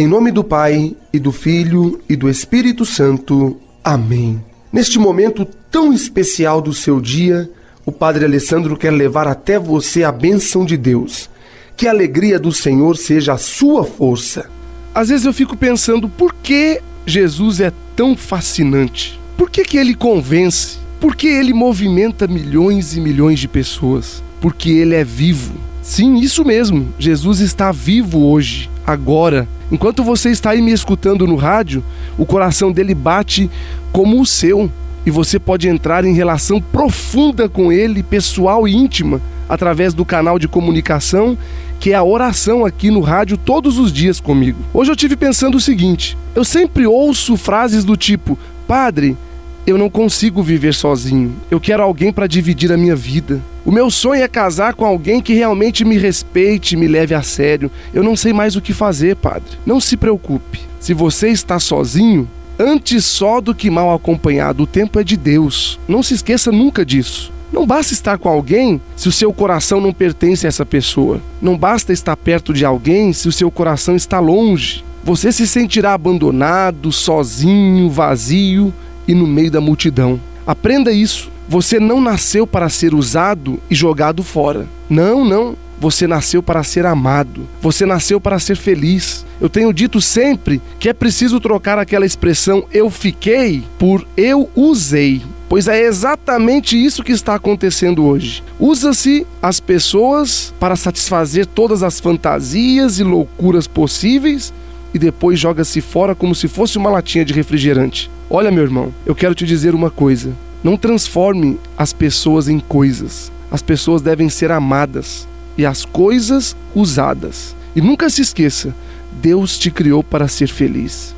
Em nome do Pai, e do Filho, e do Espírito Santo. Amém. Neste momento tão especial do seu dia, o Padre Alessandro quer levar até você a bênção de Deus. Que a alegria do Senhor seja a sua força. Às vezes eu fico pensando por que Jesus é tão fascinante. Por que, que ele convence? Por que ele movimenta milhões e milhões de pessoas? Porque ele é vivo. Sim, isso mesmo. Jesus está vivo hoje, agora. Enquanto você está aí me escutando no rádio, o coração dele bate como o seu. E você pode entrar em relação profunda com ele, pessoal e íntima, através do canal de comunicação que é a oração aqui no rádio todos os dias comigo. Hoje eu tive pensando o seguinte: eu sempre ouço frases do tipo, Padre, eu não consigo viver sozinho. Eu quero alguém para dividir a minha vida. O meu sonho é casar com alguém que realmente me respeite, me leve a sério. Eu não sei mais o que fazer, padre. Não se preocupe. Se você está sozinho, antes só do que mal acompanhado, o tempo é de Deus. Não se esqueça nunca disso. Não basta estar com alguém se o seu coração não pertence a essa pessoa. Não basta estar perto de alguém se o seu coração está longe. Você se sentirá abandonado, sozinho, vazio e no meio da multidão. Aprenda isso. Você não nasceu para ser usado e jogado fora. Não, não. Você nasceu para ser amado. Você nasceu para ser feliz. Eu tenho dito sempre que é preciso trocar aquela expressão eu fiquei por eu usei. Pois é exatamente isso que está acontecendo hoje. Usa-se as pessoas para satisfazer todas as fantasias e loucuras possíveis e depois joga-se fora como se fosse uma latinha de refrigerante. Olha, meu irmão, eu quero te dizer uma coisa. Não transforme as pessoas em coisas. As pessoas devem ser amadas e as coisas usadas. E nunca se esqueça: Deus te criou para ser feliz.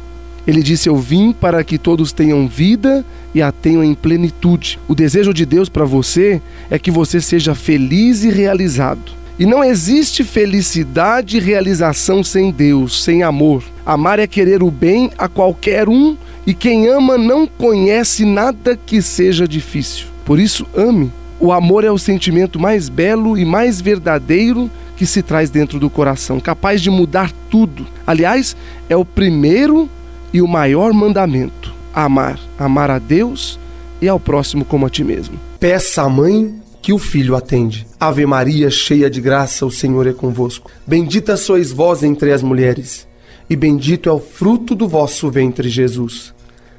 Ele disse: Eu vim para que todos tenham vida e a tenham em plenitude. O desejo de Deus para você é que você seja feliz e realizado. E não existe felicidade e realização sem Deus, sem amor. Amar é querer o bem a qualquer um e quem ama não conhece nada que seja difícil. Por isso, ame. O amor é o sentimento mais belo e mais verdadeiro que se traz dentro do coração, capaz de mudar tudo. Aliás, é o primeiro e o maior mandamento: amar, amar a Deus e ao próximo como a ti mesmo. Peça à mãe que o filho atende. Ave Maria, cheia de graça, o Senhor é convosco. Bendita sois vós entre as mulheres, e bendito é o fruto do vosso ventre, Jesus.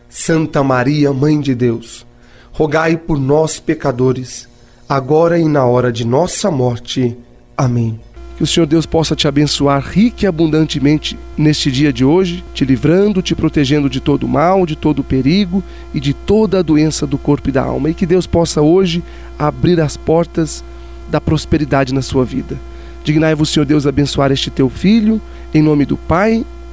Santa Maria, Mãe de Deus, rogai por nós, pecadores, agora e na hora de nossa morte. Amém. Que o Senhor Deus possa te abençoar rica e abundantemente neste dia de hoje, te livrando, te protegendo de todo mal, de todo perigo e de toda a doença do corpo e da alma. E que Deus possa hoje abrir as portas da prosperidade na sua vida. Dignai-vos, Senhor Deus, abençoar este teu filho, em nome do Pai,